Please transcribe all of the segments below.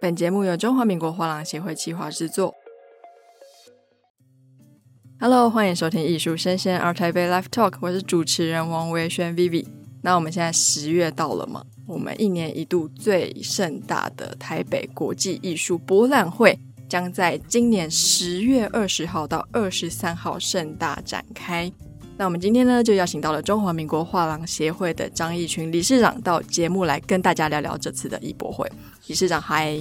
本节目由中华民国画廊协会企划制作。Hello，欢迎收听艺术声鲜 ART TAIPEI Live Talk，我是主持人王维轩 Vivi。那我们现在十月到了嘛？我们一年一度最盛大的台北国际艺术博览会，将在今年十月二十号到二十三号盛大展开。那我们今天呢，就邀请到了中华民国画廊协会的张义群理事长到节目来跟大家聊聊这次的艺博会。理事长，嗨，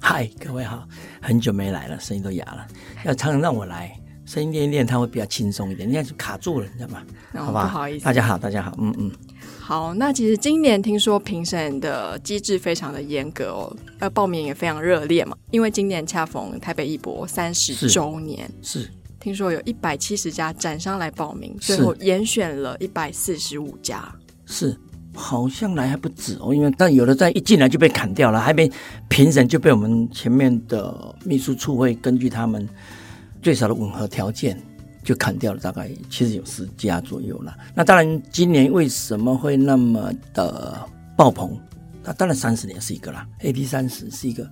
嗨，各位好，很久没来了，声音都哑了。要常常让我来，声音练一练，它会比较轻松一点。你看，卡住了，你知道吗？哦、好吧，不好意思，大家好，大家好，嗯嗯。好，那其实今年听说评审的机制非常的严格哦，呃，报名也非常热烈嘛，因为今年恰逢台北艺博三十周年，是，是听说有一百七十家展商来报名，最后严选了一百四十五家，是。好像来还不止哦，因为但有的在一进来就被砍掉了，还没评审就被我们前面的秘书处会根据他们最少的吻合条件就砍掉了，大概其实有十家左右了。那当然，今年为什么会那么的爆棚？那当然三十年是一个啦，AD 三十是一个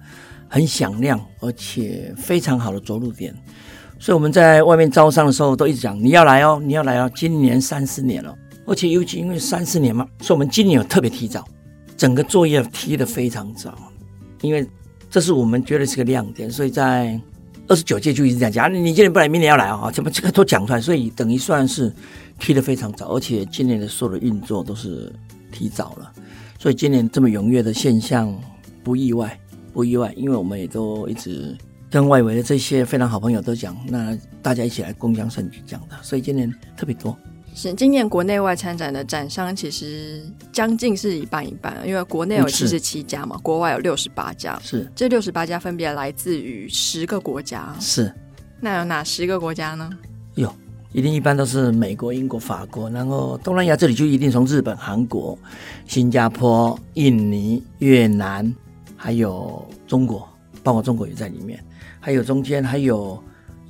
很响亮而且非常好的着陆点，所以我们在外面招商的时候都一直讲你要来哦，你要来哦，今年三四年了。而且尤其因为三四年嘛，所以我们今年有特别提早，整个作业提得非常早，因为这是我们觉得是个亮点，所以在二十九届就一直这样讲，你今年不来，明年要来啊，怎么这个都讲出来，所以等于算是提得非常早，而且今年的所有的运作都是提早了，所以今年这么踊跃的现象不意外，不意外，因为我们也都一直跟外围的这些非常好朋友都讲，那大家一起来共襄盛举讲的，所以今年特别多。是今年国内外参展的展商其实将近是一半一半，因为国内有七十七家嘛，国外有六十八家。是这六十八家分别来自于十个国家。是，那有哪十个国家呢？有，一定一般都是美国、英国、法国，然后东南亚这里就一定从日本、韩国、新加坡、印尼、越南，还有中国，包括中国也在里面，还有中间还有。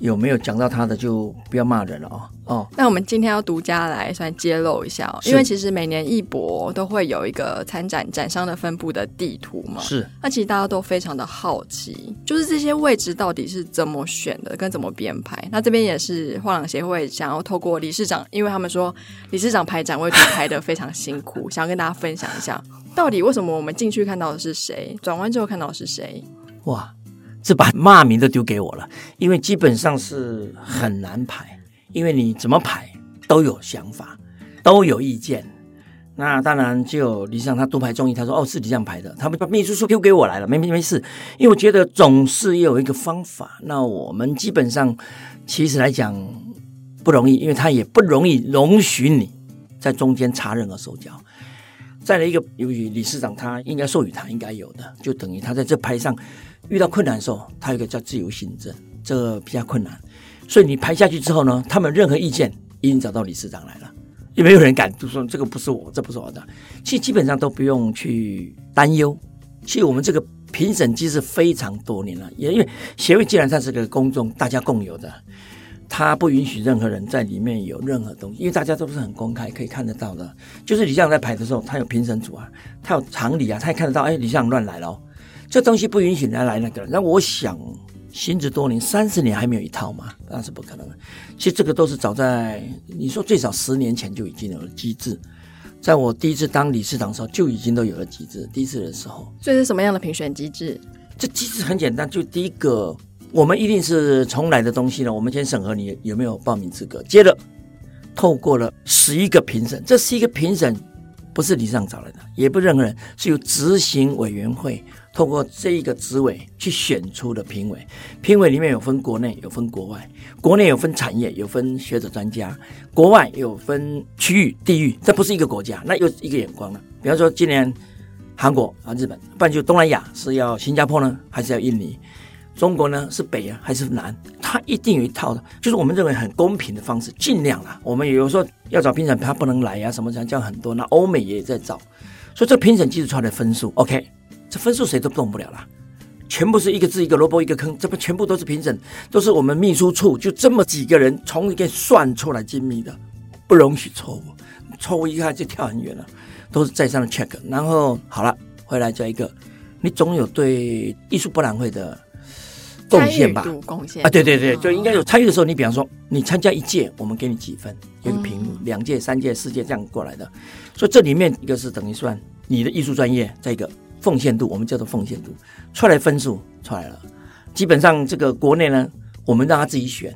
有没有讲到他的就不要骂人了哦。哦，那我们今天要独家来算揭露一下哦，因为其实每年艺博都会有一个参展展商的分布的地图嘛。是。那其实大家都非常的好奇，就是这些位置到底是怎么选的，跟怎么编排。那这边也是画廊协会想要透过理事长，因为他们说理事长排展位图排的非常辛苦，想要跟大家分享一下，到底为什么我们进去看到的是谁，转弯之后看到的是谁？哇！这把骂名都丢给我了，因为基本上是很难排，因为你怎么排都有想法，都有意见。那当然就理事长他独排众议，他说：“哦，是你这样排的。”他们把秘书书丢给我来了，没没没事，因为我觉得总是有一个方法。那我们基本上其实来讲不容易，因为他也不容易容许你在中间插任何手脚。再来一个，由于理事长他应该授予他应该有的，就等于他在这排上。遇到困难的时候，他有一个叫自由行政，这个比较困难。所以你排下去之后呢，他们任何意见已经找到理事长来了，也没有人敢就说这个不是我，这不是我的。其实基本上都不用去担忧。其实我们这个评审机制非常多年了，也因为协会既然它是个公众大家共有的，它不允许任何人在里面有任何东西，因为大家都是很公开可以看得到的。就是理事长在排的时候，他有评审组啊，他有常理啊，他也看得到，哎，理事长乱来了。这东西不允许人来那个，那我想行之多年，三十年还没有一套嘛，那是不可能的。其实这个都是早在你说最少十年前就已经有了机制，在我第一次当理事长的时候就已经都有了机制。第一次的时候，这是什么样的评选机制？这机制很简单，就第一个，我们一定是重来的东西呢，我们先审核你有没有报名资格，接着透过了十一个评审，这十一个评审不是你上找来的，也不是任何人，是由执行委员会。透过这一个职位去选出的评委，评委里面有分国内，有分国外，国内有分产业，有分学者专家，国外有分区域、地域，这不是一个国家，那又一个眼光了。比方说今年韩国啊、日本，不然就东南亚是要新加坡呢，还是要印尼？中国呢是北啊还是南？它一定有一套的，就是我们认为很公平的方式，尽量啦。我们有时候要找评审，他不能来呀、啊，什么这样很多。那欧美也在找，所以这评审机制出来的分数，OK。这分数谁都动不了了，全部是一个字一个萝卜一个坑，这不全部都是评审，都是我们秘书处就这么几个人从里面算出来精密的，不容许错误，错误一下就跳很远了，都是再三的 check，然后好了回来再一个，你总有对艺术博览会的贡献吧？贡献啊，对对对，就应该有参与的时候。你比方说，你参加一届，我们给你几分，有个评论；两届、三届、四届这样过来的。所以这里面一个是等于算你的艺术专业，再一个奉献度，我们叫做奉献度，出来分数出来了。基本上这个国内呢，我们让他自己选。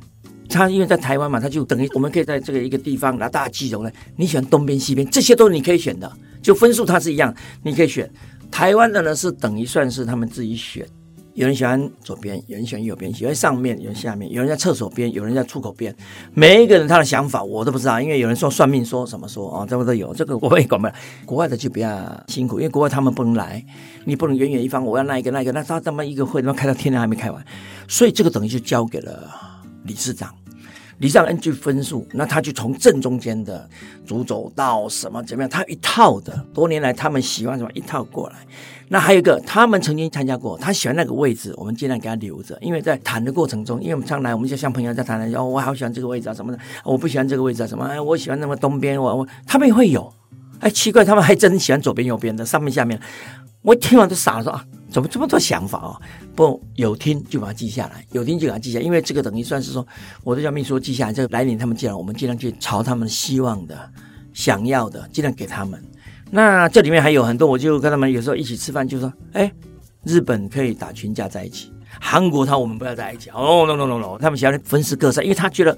他因为在台湾嘛，他就等于我们可以在这个一个地方拿大家记住呢，你喜欢东边西边，这些都是你可以选的，就分数它是一样，你可以选。台湾的呢是等于算是他们自己选，有人喜欢左边，有人喜欢右边，喜欢上面，有人下面，有人在厕所边，有人在出口边，每一个人他的想法我都不知道，因为有人说算命说什么说啊，这个都有，这个我也管不了。国外的就比较辛苦，因为国外他们不能来，你不能远远一方，我要那一个那一个，那他他妈一个会他妈开到天亮还没开完，所以这个等于就交给了理事长。理事长根据分数，那他就从正中间的主走到什么怎么样，他一套的，多年来他们喜欢什么一套过来。那还有一个，他们曾经参加过，他喜欢那个位置，我们尽量给他留着，因为在谈的过程中，因为我们上来我们就像朋友在谈的，哦，我好喜欢这个位置啊什么的，我不喜欢这个位置啊什么，哎，我喜欢那么东边，我我他们也会有，哎，奇怪，他们还真喜欢左边右边的，上面下面。我听完都傻了，说啊，怎么这么多想法哦？不，有听就把它记下来，有听就把它记下来，因为这个等于算是说，我都叫秘书记下来。这个来年他们进来，我们尽量去朝他们希望的、想要的，尽量给他们。那这里面还有很多，我就跟他们有时候一起吃饭，就说，哎，日本可以打群架在一起，韩国他我们不要在一起。哦，no no no no，他们喜欢分食各色，因为他觉得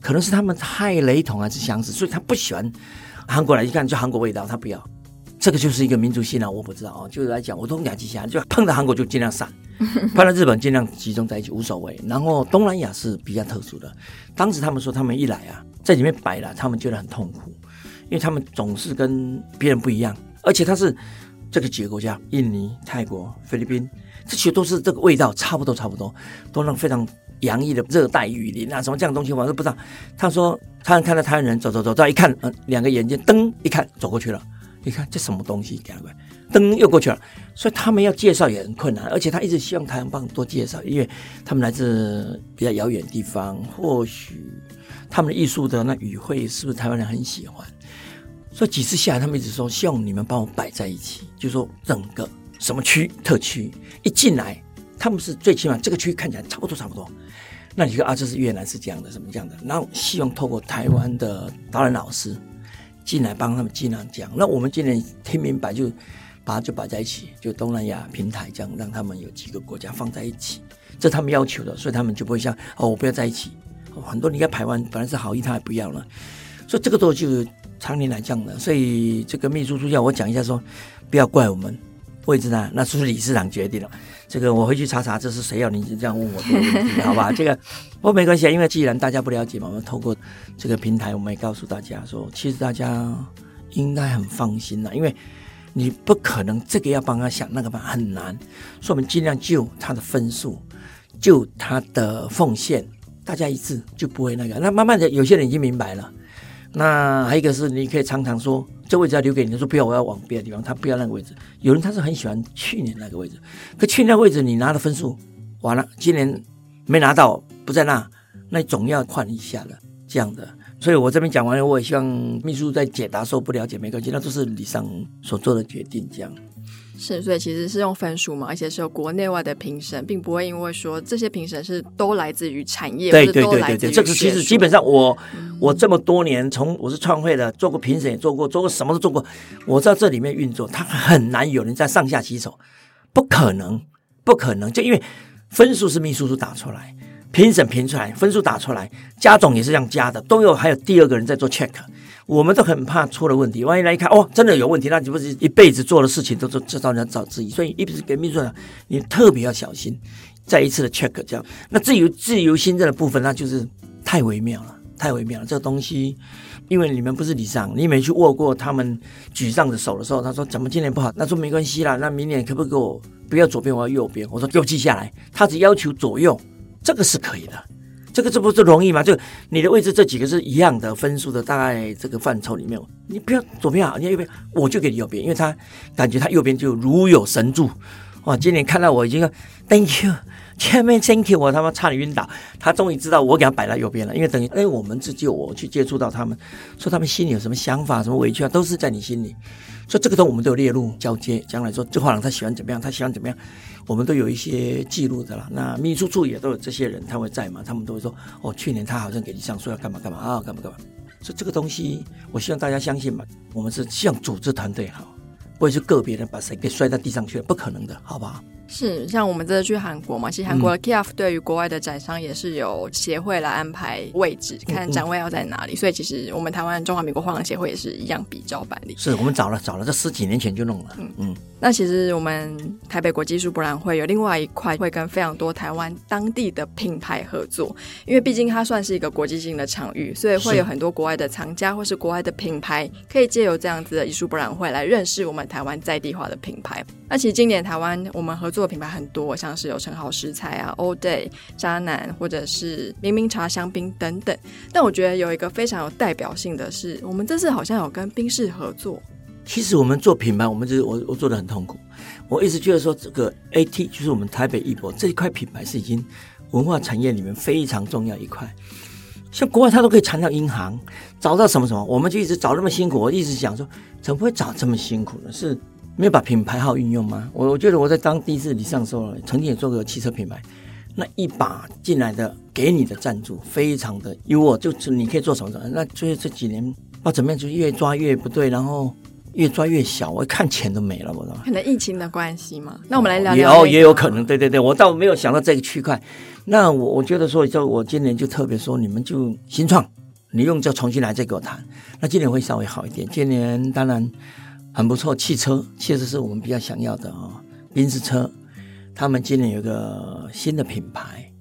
可能是他们太雷同还是相似，所以他不喜欢韩国来一看就韩国味道，他不要。这个就是一个民族性啊，我不知道啊，就是来讲，我都两极下，就碰到韩国就尽量散，碰到日本尽量集中在一起，无所谓。然后东南亚是比较特殊的，当时他们说他们一来啊，在里面摆了，他们觉得很痛苦，因为他们总是跟别人不一样，而且他是这个几个国家，印尼、泰国、菲律宾，这些都是这个味道差不多，差不多，都那非常洋溢的热带雨林啊，什么这样东西我都不知道。他说他看到台湾人走走走，再一看，嗯，两个眼睛噔一看走过去了。你看这什么东西？给他灯又过去了，所以他们要介绍也很困难。而且他一直希望台湾帮多介绍，因为他们来自比较遥远的地方，或许他们的艺术的那语汇是不是台湾人很喜欢？所以几次下来，他们一直说希望你们帮我摆在一起，就说整个什么区特区一进来，他们是最起码这个区看起来差不多差不多。那你说啊，这是越南是这样的，什么这样的？然后希望透过台湾的导览老师。进来帮他们尽量讲，那我们今年听明白就把它就摆在一起，就东南亚平台这样，让他们有几个国家放在一起，这他们要求的，所以他们就不会像哦，我不要在一起。很多你看台湾本来是好意，他还不要了，所以这个都就常年来讲的。所以这个秘书处要我讲一下说，不要怪我们。位置呢？那是不是理事长决定了？这个我回去查查，这是谁要你这样问我这个问题？好吧，这个不过没关系啊，因为既然大家不了解嘛，我们透过这个平台，我们也告诉大家说，其实大家应该很放心了，因为你不可能这个要帮他想，那个办很难，所以我们尽量就他的分数，就他的奉献，大家一致就不会那个。那慢慢的，有些人已经明白了。那还有一个是，你可以常常说。这位置要留给你，说不要，我要往别的地方。他不要那个位置。有人他是很喜欢去年那个位置，可去年那位置你拿的分数，完了，今年没拿到，不在那，那总要换一下了，这样的。所以我这边讲完了，我也希望秘书在解答时候不了解没关系，那都是李尚所做的决定，这样。是，所以其实是用分数嘛，而且是有国内外的评审，并不会因为说这些评审是都来自于产业，对对对对对，这个其实基本上我、嗯、我这么多年，从我是创会的，做过评审也做过，做过什么都做过，我知道这里面运作，它很难有人在上下其手，不可能，不可能，就因为分数是秘书处打出来，评审评出来，分数打出来，加总也是这样加的，都有还有第二个人在做 check。我们都很怕出了问题，万一来一看，哦，真的有问题，那你不是一辈子做的事情都都知道人家找质疑，所以一直给秘书长，你特别要小心，再一次的 check 这样。那自由自由心证的部分，那就是太微妙了，太微妙了。这东西，因为你们不是理事长，你没去握过他们举上的手的时候，他说怎么今年不好？那说没关系啦，那明年可不可以给我不要左边，我要右边？我说给我记下来，他只要求左右，这个是可以的。这个这不是容易吗？就你的位置这几个是一样的分数的，大概这个范畴里面，你不要左边啊，你要右边，我就给你右边，因为他感觉他右边就如有神助，哇，今年看到我已经 Thank you。前面 Thank you，我他妈差点晕倒。他终于知道我给他摆在右边了，因为等于哎，我们自己我去接触到他们，说他们心里有什么想法、什么委屈啊，都是在你心里。所以这个都我们都有列入交接，将来说这画廊他喜欢怎么样，他喜欢怎么样，我们都有一些记录的了。那秘书处也都有这些人，他会在嘛，他们都会说哦，去年他好像给你上说要干嘛干嘛啊，干嘛干嘛。所以这个东西，我希望大家相信嘛，我们是希望组织团队好，不会是个别人把谁给摔到地上去了，不可能的，好不好？是，像我们这次去韩国嘛，其实韩国的 KIAF 对于国外的展商也是有协会来安排位置，嗯、看展位要在哪里。嗯、所以其实我们台湾中华民国画廊协会也是一样比较办理。是我们找了找了，这十几年前就弄了。嗯嗯。那其实我们台北国际艺术博览会有另外一块会跟非常多台湾当地的品牌合作，因为毕竟它算是一个国际性的场域，所以会有很多国外的藏家或是国外的品牌可以借由这样子的艺术博览会来认识我们台湾在地化的品牌。那其实今年台湾我们合作的品牌很多，像是有成好食材啊、All Day、渣男，或者是明明茶香槟等等。但我觉得有一个非常有代表性的是，我们这次好像有跟宾士合作。其实我们做品牌，我们就是我我做的很痛苦。我一直觉得说，这个 AT 就是我们台北一博这一块品牌是已经文化产业里面非常重要一块。像国外他都可以谈到银行，找到什么什么，我们就一直找那么辛苦。我一直想说，怎么会找这么辛苦呢？是。没有把品牌号运用吗？我我觉得我在当第一次理事长的时候，曾经也做过汽车品牌，那一把进来的给你的赞助非常的优渥，就是你可以做什么什么。那就是这几年啊，怎么样就越抓越不对，然后越抓越小，我一看钱都没了，我知道。可能疫情的关系嘛。那我们来聊聊、那个。也也有可能，对对对，我倒没有想到这个区块。那我我觉得说，就我今年就特别说，你们就新创，你用就重新来再给我谈。那今年会稍微好一点。今年当然。很不错，汽车确实是我们比较想要的啊、哦。宾士车，他们今年有个新的品牌，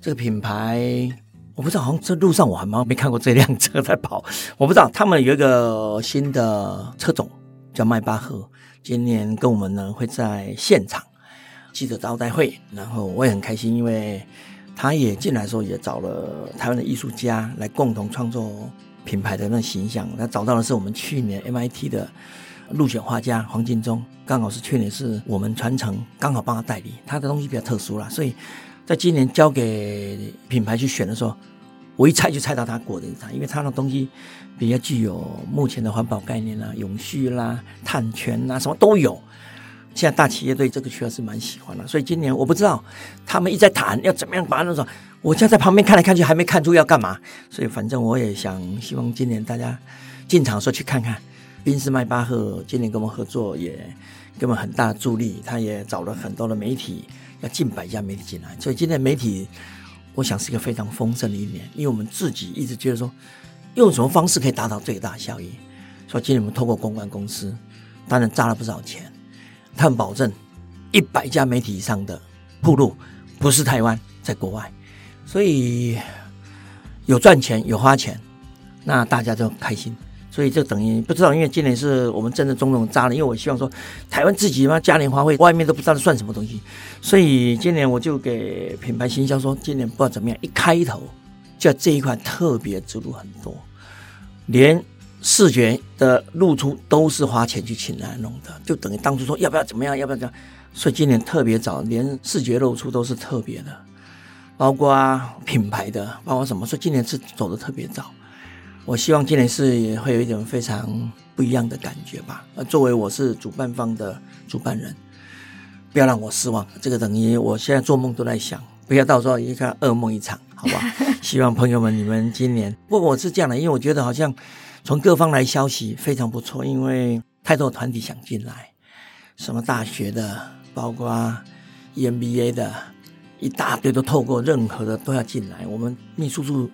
这个品牌我不知道，好像这路上我还没没看过这辆车在跑。我不知道他们有一个新的车种叫迈巴赫，今年跟我们呢会在现场记者招待会，然后我也很开心，因为他也进来的时候也找了台湾的艺术家来共同创作品牌的那形象。他找到的是我们去年 MIT 的。入选画家黄金忠，刚好是去年是我们传承，刚好帮他代理。他的东西比较特殊啦，所以在今年交给品牌去选的时候，我一猜就猜到他过的一猜，因为他的东西比较具有目前的环保概念啦、永续啦、碳权啦，什么都有。现在大企业对这个区块是蛮喜欢的，所以今年我不知道他们一直在谈要怎么样把那种，我就在旁边看来看去，还没看出要干嘛。所以反正我也想希望今年大家进场的时候去看看。宾士迈巴赫今年跟我们合作，也给我们很大的助力。他也找了很多的媒体，要近百家媒体进来。所以今年媒体，我想是一个非常丰盛的一年。因为我们自己一直觉得说，用什么方式可以达到最大效益。所以今年我们透过公关公司，当然砸了不少钱。他们保证一百家媒体以上的铺路，不是台湾，在国外。所以有赚钱，有花钱，那大家就开心。所以就等于不知道，因为今年是我们真的种种扎了，因为我希望说台湾自己嘛嘉年华会外面都不知道算什么东西，所以今年我就给品牌行销说，今年不知道怎么样，一开头就这一块特别植入很多，连视觉的露出都是花钱去请来弄的，就等于当初说要不要怎么样，要不要这样，所以今年特别早，连视觉露出都是特别的，包括品牌的，包括什么，所以今年是走的特别早。我希望今年是也会有一点非常不一样的感觉吧。呃，作为我是主办方的主办人，不要让我失望。这个等于我现在做梦都在想，不要到时候一看噩梦一场，好不好？希望朋友们你们今年，不过我是这样的，因为我觉得好像从各方来消息非常不错，因为太多团体想进来，什么大学的，包括 EMBA 的，一大堆都透过任何的都要进来。我们秘书处。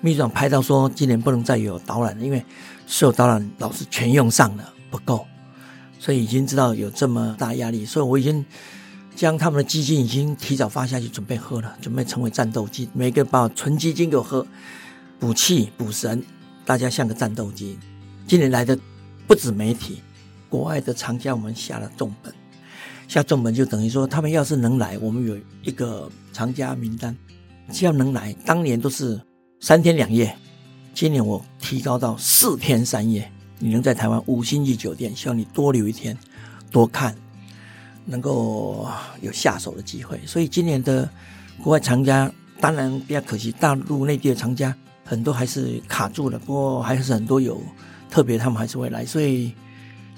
秘书长拍到说，今年不能再有导览了，因为所有导览老师全用上了，不够，所以已经知道有这么大压力，所以我已经将他们的基金已经提早发下去，准备喝了，准备成为战斗机，每个把纯基金给我喝，补气补神，大家像个战斗机。今年来的不止媒体，国外的厂家我们下了重本，下重本就等于说他们要是能来，我们有一个厂家名单，只要能来，当年都是。三天两夜，今年我提高到四天三夜。你能在台湾五星级酒店，希望你多留一天，多看。能够有下手的机会。所以今年的国外藏家当然比较可惜，大陆内地的藏家很多还是卡住了，不过还是很多有特别，他们还是会来。所以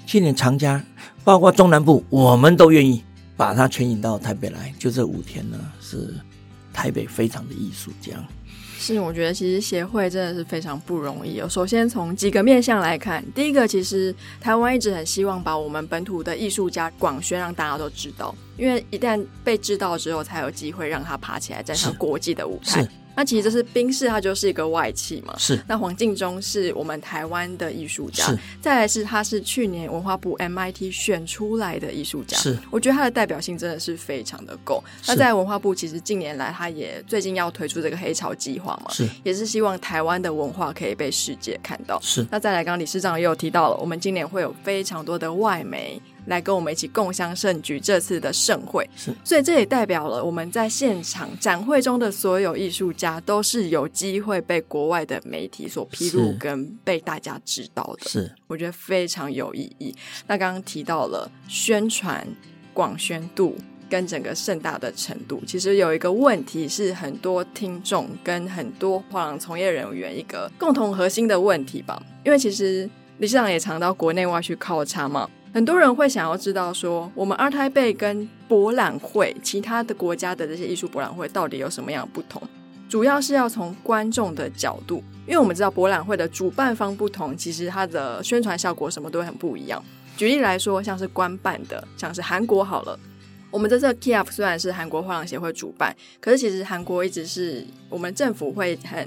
今年长假包括中南部，我们都愿意把它全引到台北来。就这五天呢，是台北非常的艺术这样。是，我觉得其实协会真的是非常不容易哦。首先从几个面向来看，第一个，其实台湾一直很希望把我们本土的艺术家广宣，让大家都知道，因为一旦被知道之后，才有机会让他爬起来站上国际的舞台。那其实这是冰室，它就是一个外企嘛。是。那黄敬忠是我们台湾的艺术家。是。再来是他是去年文化部 MIT 选出来的艺术家。是。我觉得他的代表性真的是非常的够。那在文化部其实近年来，他也最近要推出这个黑潮计划嘛。是。也是希望台湾的文化可以被世界看到。是。那再来，刚刚理事长也有提到了，我们今年会有非常多的外媒。来跟我们一起共襄盛举这次的盛会，是，所以这也代表了我们在现场展会中的所有艺术家都是有机会被国外的媒体所披露跟被大家知道的，是，我觉得非常有意义。那刚刚提到了宣传广宣度跟整个盛大的程度，其实有一个问题是很多听众跟很多画廊从业人员一个共同核心的问题吧，因为其实理事长也常到国内外去考察嘛。很多人会想要知道说，我们二胎辈跟博览会其他的国家的这些艺术博览会到底有什么样不同？主要是要从观众的角度，因为我们知道博览会的主办方不同，其实它的宣传效果什么都会很不一样。举例来说，像是官办的，像是韩国好了。我们这次 Kf 虽然是韩国画廊协会主办，可是其实韩国一直是我们政府会很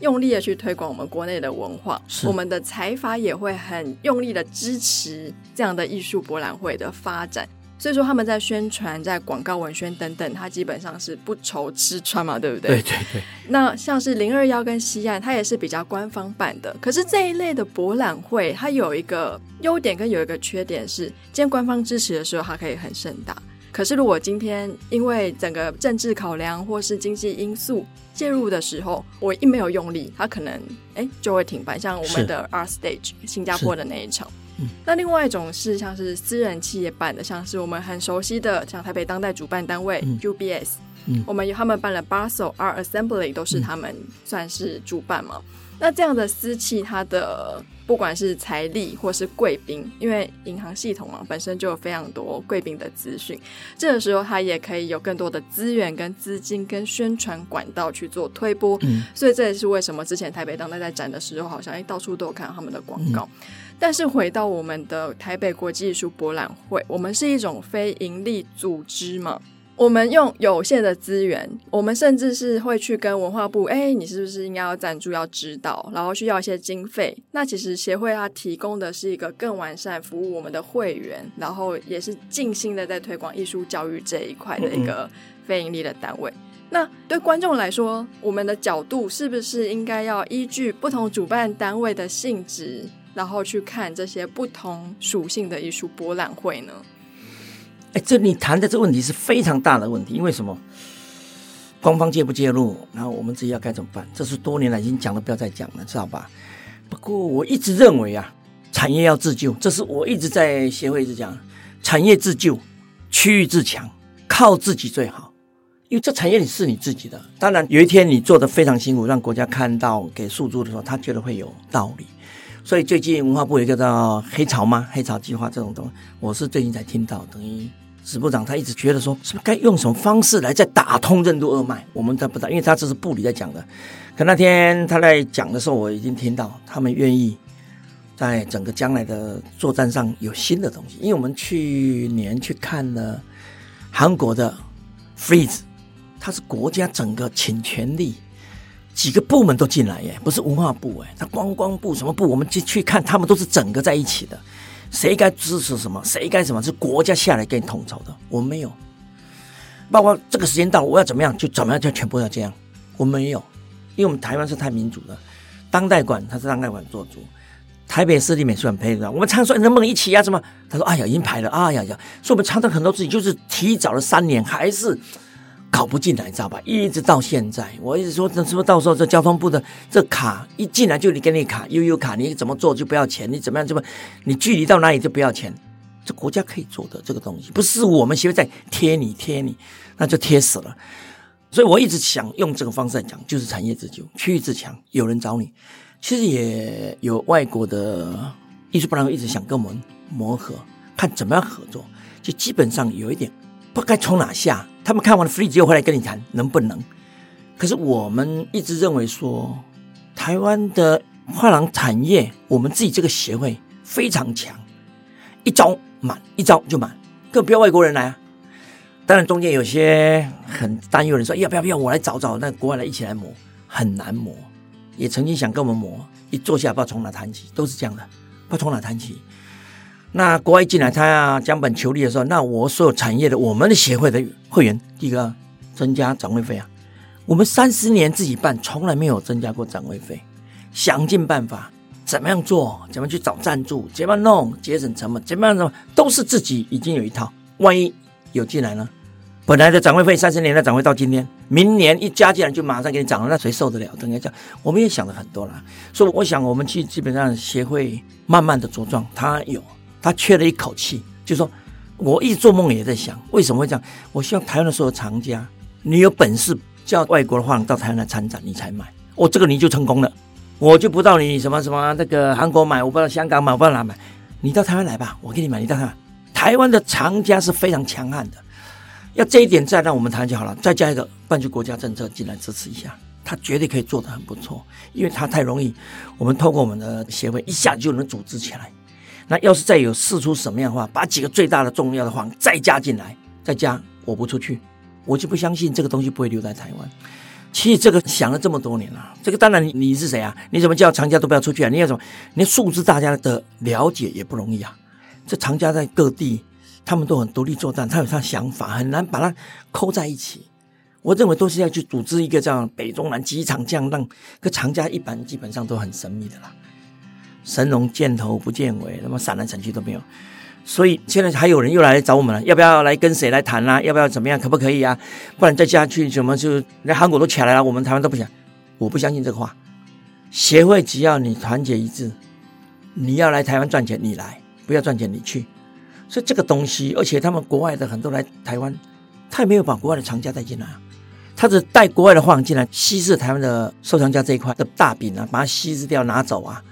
用力的去推广我们国内的文化，我们的财阀也会很用力的支持这样的艺术博览会的发展。所以说他们在宣传、在广告文宣等等，他基本上是不愁吃穿嘛，对不对？对对对。那像是零二幺跟西岸，它也是比较官方版的。可是这一类的博览会，它有一个优点跟有一个缺点是，今天官方支持的时候，它可以很盛大。可是，如果今天因为整个政治考量或是经济因素介入的时候，我一没有用力，它可能哎就会停办。像我们的 Art Stage 新加坡的那一场。嗯、那另外一种是像是私人企业办的，像是我们很熟悉的，像台北当代主办单位、嗯、UBS，嗯，我们有他们办了 Basel Art Assembly，都是他们算是主办嘛。嗯、那这样的私企，它的。不管是财力或是贵宾，因为银行系统嘛，本身就有非常多贵宾的资讯，这个时候他也可以有更多的资源、跟资金、跟宣传管道去做推波。嗯，所以这也是为什么之前台北当代在展的时候，好像哎到处都有看到他们的广告。嗯，但是回到我们的台北国际艺术博览会，我们是一种非营利组织嘛。我们用有限的资源，我们甚至是会去跟文化部，哎，你是不是应该要赞助、要指导，然后需要一些经费？那其实协会它提供的是一个更完善服务我们的会员，然后也是尽心的在推广艺术教育这一块的一个非盈利的单位。那对观众来说，我们的角度是不是应该要依据不同主办单位的性质，然后去看这些不同属性的艺术博览会呢？哎，这你谈的这问题是非常大的问题，因为什么？官方介不介入？然后我们自己要该怎么办？这是多年来已经讲了，不要再讲了，知道吧？不过我一直认为啊，产业要自救，这是我一直在协会一直讲，产业自救，区域自强，靠自己最好。因为这产业里是你自己的，当然有一天你做得非常辛苦，让国家看到给诉诸的时候，他觉得会有道理。所以最近文化部有一个叫黑潮吗？黑潮计划这种东西，我是最近才听到，等于。史部长他一直觉得说，是不是该用什么方式来再打通任督二脉？我们都不知道，因为他这是部里在讲的。可那天他在讲的时候，我已经听到他们愿意在整个将来的作战上有新的东西。因为我们去年去看了韩国的 freeze，他是国家整个请全力，几个部门都进来耶，不是文化部哎，他观光部什么部，我们去去看，他们都是整个在一起的。谁该支持什么？谁该什么？是国家下来给你统筹的。我们没有，包括这个时间到，我要怎么样就怎么样，就全部要这样。我没有，因为我们台湾是太民主了。当代馆他是当代馆做主，台北市立美术馆配的。我们常说能不能一起呀、啊？什么？他说：“哎呀，已经排了。哎呀呀！”所以我们常常很多事情就是提早了三年，还是。搞不进来，你知道吧？一直到现在，我一直说，这是不是到时候这交通部的这卡一进来就你给你卡悠悠卡，你怎么做就不要钱，你怎么样就不，你距离到哪里就不要钱。这国家可以做的这个东西，不是我们协会在贴你贴你，那就贴死了。所以我一直想用这个方式来讲，就是产业自救，区域自强，有人找你。其实也有外国的艺术博览会一直想跟我们磨合，看怎么样合作。就基本上有一点不该从哪下，他们看完了 free 之后回来跟你谈能不能。可是我们一直认为说，台湾的画廊产业，我们自己这个协会非常强，一招满，一招就满，更不要外国人来啊。当然中间有些很担忧的人说，要不要不要我来找找那国外来一起来磨，很难磨。也曾经想跟我们磨，一坐下不知道从哪谈起，都是这样的，不知道从哪谈起。那国外进来，他要将本求利的时候，那我所有产业的我们的协会的会员，第一个增加展位费啊。我们三十年自己办，从来没有增加过展位费，想尽办法怎么样做，怎么去找赞助，怎么弄节省成本，怎么样怎么都是自己已经有一套。万一有进来呢？本来的展位费三十年的展会到今天，明年一加进来就马上给你涨了，那谁受得了？等于讲，我们也想了很多了。所以我想，我们去基本上协会慢慢的茁壮，他有他缺了一口气，就说我一直做梦也在想，为什么会这样？我希望台湾的所有藏家，你有本事叫外国的画廊到台湾来参展，你才买，我这个你就成功了。我就不到你什么什么那个韩国买，我不知道香港买，我不到哪买，你到台湾来吧，我给你买，你到台湾。台湾的藏家是非常强悍的。要这一点再让我们谈就好了，再加一个半句国家政策进来支持一下，他绝对可以做得很不错，因为他太容易，我们透过我们的协会一下就能组织起来。那要是再有试出什么样的话，把几个最大的重要的话再加进来，再加我不出去，我就不相信这个东西不会留在台湾。其实这个想了这么多年了，这个当然你你是谁啊？你怎么叫藏家都不要出去啊？你要什么？你数字大家的了解也不容易啊。这藏家在各地。他们都很独立作战，他有他的想法，很难把它扣在一起。我认为都是要去组织一个这样北中南机场这样让个藏家一般基本上都很神秘的啦，神龙见头不见尾，那么闪来闪去都没有。所以现在还有人又来找我们了，要不要来跟谁来谈啊？要不要怎么样？可不可以啊？不然再加去怎么就连韩国都起来了，我们台湾都不想。我不相信这个话。协会只要你团结一致，你要来台湾赚钱，你来；不要赚钱，你去。所以这个东西，而且他们国外的很多来台湾，他也没有把国外的藏家带进来，他只带国外的货进来，稀释台湾的收藏家这一块的大饼啊，把它稀释掉拿走啊。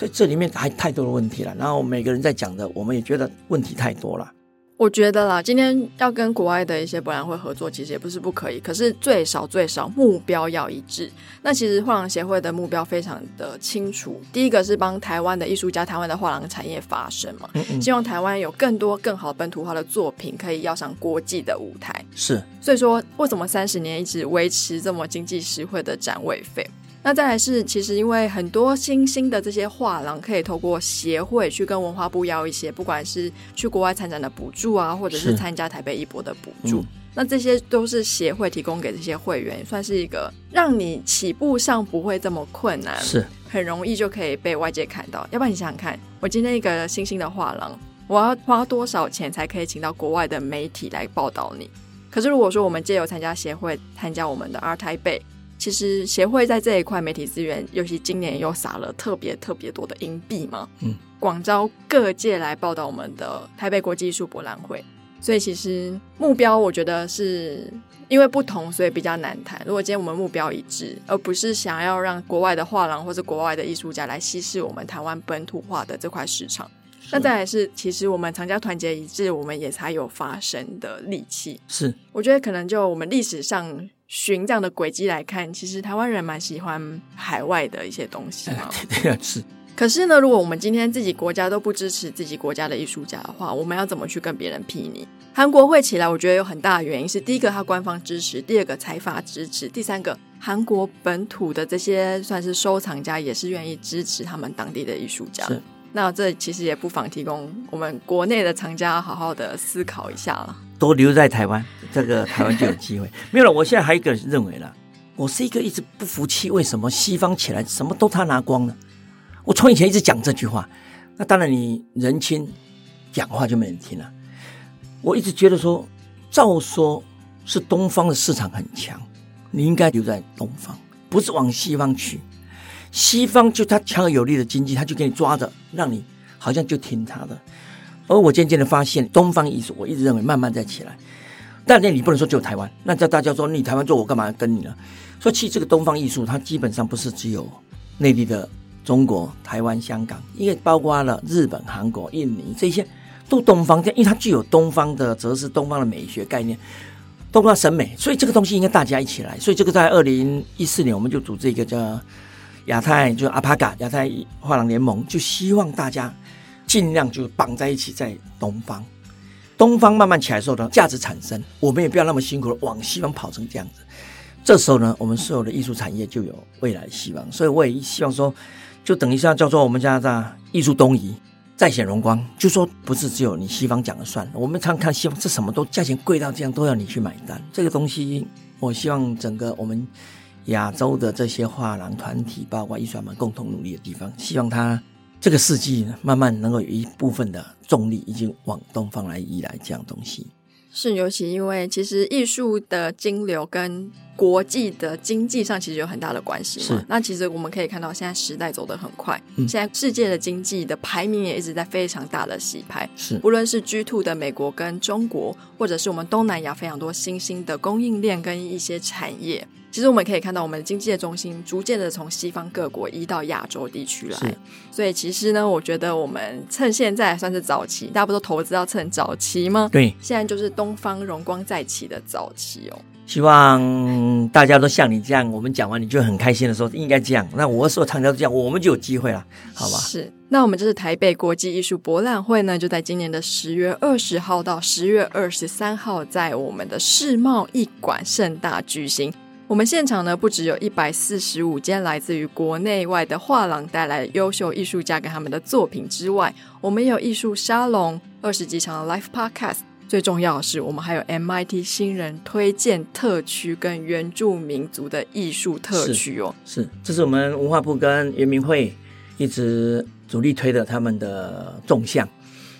所以这里面还太多的问题了。然后每个人在讲的，我们也觉得问题太多了。我觉得啦，今天要跟国外的一些博览会合作，其实也不是不可以，可是最少最少目标要一致。那其实画廊协会的目标非常的清楚，第一个是帮台湾的艺术家、台湾的画廊产业发声嘛，嗯嗯，希望台湾有更多更好本土化的作品可以要上国际的舞台。是，所以说为什么三十年一直维持这么经济实惠的展位费？那再来是，其实因为很多新兴的这些画廊可以透过协会去跟文化部要一些，不管是去国外参展的补助啊，或者是参加台北艺博的补助，嗯，那这些都是协会提供给这些会员，算是一个让你起步上不会这么困难，是很容易就可以被外界看到。要不然你想想看，我今天一个新兴的画廊，我要花多少钱才可以请到国外的媒体来报道你？可是如果说我们借由参加协会，参加我们的 ART TAIPEI。其实协会在这一块媒体资源，尤其今年又撒了特别特别多的银币嘛，嗯，广招各界来报道我们的台北国际艺术博览会。所以其实目标，我觉得是因为不同，所以比较难谈。如果今天我们目标一致，而不是想要让国外的画廊或者国外的艺术家来稀释我们台湾本土化的这块市场，那再来是，其实我们藏家团结一致，我们也才有发声的力气。是，我觉得可能就我们历史上。循这样的轨迹来看，其实台湾人蛮喜欢海外的一些东西嘛。对，是。可是呢，如果我们今天自己国家都不支持自己国家的艺术家的话，我们要怎么去跟别人比拟？韩国会起来，我觉得有很大的原因是：第一个，他官方支持；第二个，财阀支持；第三个，韩国本土的这些算是收藏家也是愿意支持他们当地的艺术家。那这其实也不妨提供我们国内的藏家好好的思考一下了。都留在台湾，这个台湾就有机会。没有了，我现在还有一个认为了，我是一个一直不服气，为什么西方起来什么都他拿光呢？我从以前一直讲这句话，那当然你人轻，讲话就没人听了。我一直觉得说，照说是东方的市场很强，你应该留在东方，不是往西方去。西方就他强而有力的经济，他就给你抓着，让你好像就听他的。而我渐渐的发现，东方艺术，我一直认为慢慢在起来。但那你不能说只有台湾，那叫大家说你台湾做，我干嘛跟你呢？说其实这个东方艺术，它基本上不是只有内地的中国、台湾、香港，因为包括了日本、韩国、印尼这些，都东方，因为它具有东方的哲思、东方的美学概念、东方审美，所以这个东西应该大家一起来。所以这个在二零一四年，我们就组织一个叫亚太，就阿帕嘎亚太画廊联盟，就希望大家尽量就绑在一起，在东方。东方慢慢起来的时候呢，价值产生，我们也不要那么辛苦的往西方跑成这样子。这时候呢，我们所有的艺术产业就有未来的希望。所以我也希望说，就等一下叫做我们家的艺术东移再显荣光，就说不是只有你西方讲了算。我们常看西方，这什么都价钱贵到这样，都要你去买单。这个东西，我希望整个我们亚洲的这些画廊团体，包括艺术家们共同努力的地方，希望它。这个世纪慢慢能够有一部分的重力已经往东方来移来，这样东西是尤其因为其实艺术的金流跟国际的经济上其实有很大的关系嘛。是那其实我们可以看到，现在时代走得很快，嗯、现在世界的经济的排名也一直在非常大的洗牌。是，无论是 G two 的美国跟中国，或者是我们东南亚非常多新兴的供应链跟一些产业。其实我们可以看到，我们的经济的中心逐渐的从西方各国移到亚洲地区来。是所以其实呢，我觉得我们趁现在算是早期，大家不都投资要趁早期吗？对，现在就是东方荣光再起的早期哦。希望大家都像你这样，我们讲完你就很开心的时候，应该这样。那我所强调这样，我们就有机会了，好吧？是。那我们这是台北国际艺术博览会呢，就在今年的十月二十号到十月二十三号，在我们的世贸艺馆盛大举行。我们现场呢，不只有一百四十五间来自于国内外的画廊带来优秀艺术家跟他们的作品之外，我们也有艺术沙龙、二十几场的 Live Podcast。最重要的是，我们还有 MIT 新人推荐特区跟原住民族的艺术特区哦。是，这是我们文化部跟原民会一直主力推的他们的纵向。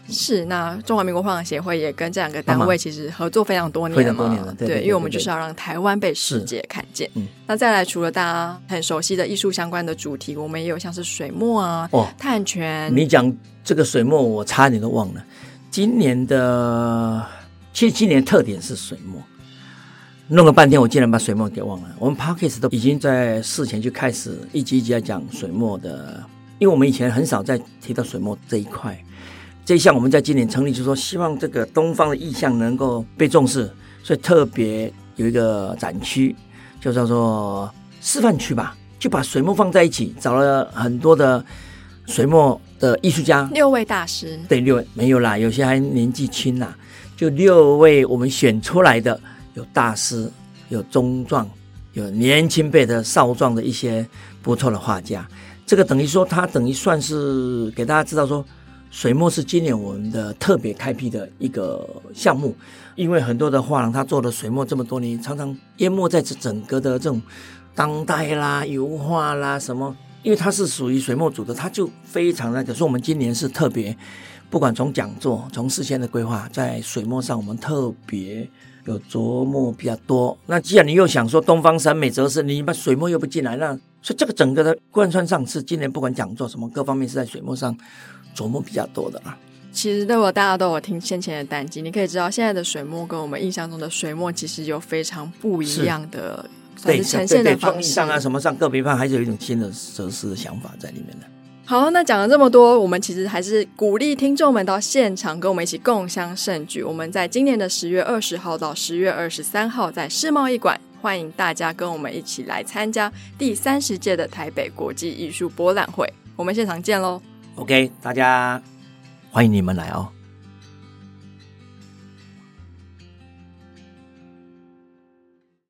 是，那中华民国画廊协会也跟这两个单位其实合作非常多年了嘛，了对，对，对，对，因为我们就是要让台湾被世界看见。嗯，那再来，除了大家很熟悉的艺术相关的主题，我们也有像是水墨啊、哦、碳权。你讲这个水墨，我差点都忘了。今年的，其实今年特点是水墨，弄了半天，我竟然把水墨给忘了。我们 Parkes 都已经在事前就开始一集一集在讲水墨的，因为我们以前很少在提到水墨这一块。这一项我们在今年成立，就是说希望这个东方的意象能够被重视，所以特别有一个展区，就叫做示范区吧，就把水墨放在一起，找了很多的水墨的艺术家，六位大师，对，六位没有啦，有些还年纪轻啦，就六位我们选出来的，有大师，有中壮，有年轻辈的少壮的一些不错的画家，这个等于说他等于算是给大家知道说。水墨是今年我们的特别开辟的一个项目，因为很多的画廊他做了水墨这么多年，常常淹没在这整个的这种当代啦、油画啦什么，因为它是属于水墨组的，它就非常那个。所以我们今年是特别，不管从讲座、从事先的规划，在水墨上我们特别有琢磨比较多。那既然你又想说东方审美哲是，你把水墨又不进来，那所以这个整个的贯穿上是今年不管讲座什么各方面是在水墨上。琢磨比较多的啊，其实对我大家都有听先前的单集，你可以知道现在的水墨跟我们印象中的水墨其实有非常不一样的，对呈现的方式上啊什么上个别方还是有一种新的哲思的想法在里面的。好，那讲了这么多，我们其实还是鼓励听众们到现场跟我们一起共襄盛举。我们在今年的十月二十号到十月二十三号在世贸艺馆，欢迎大家跟我们一起来参加第三十届的台北国际艺术博览会。我们现场见喽！OK，大家欢迎你们来哦。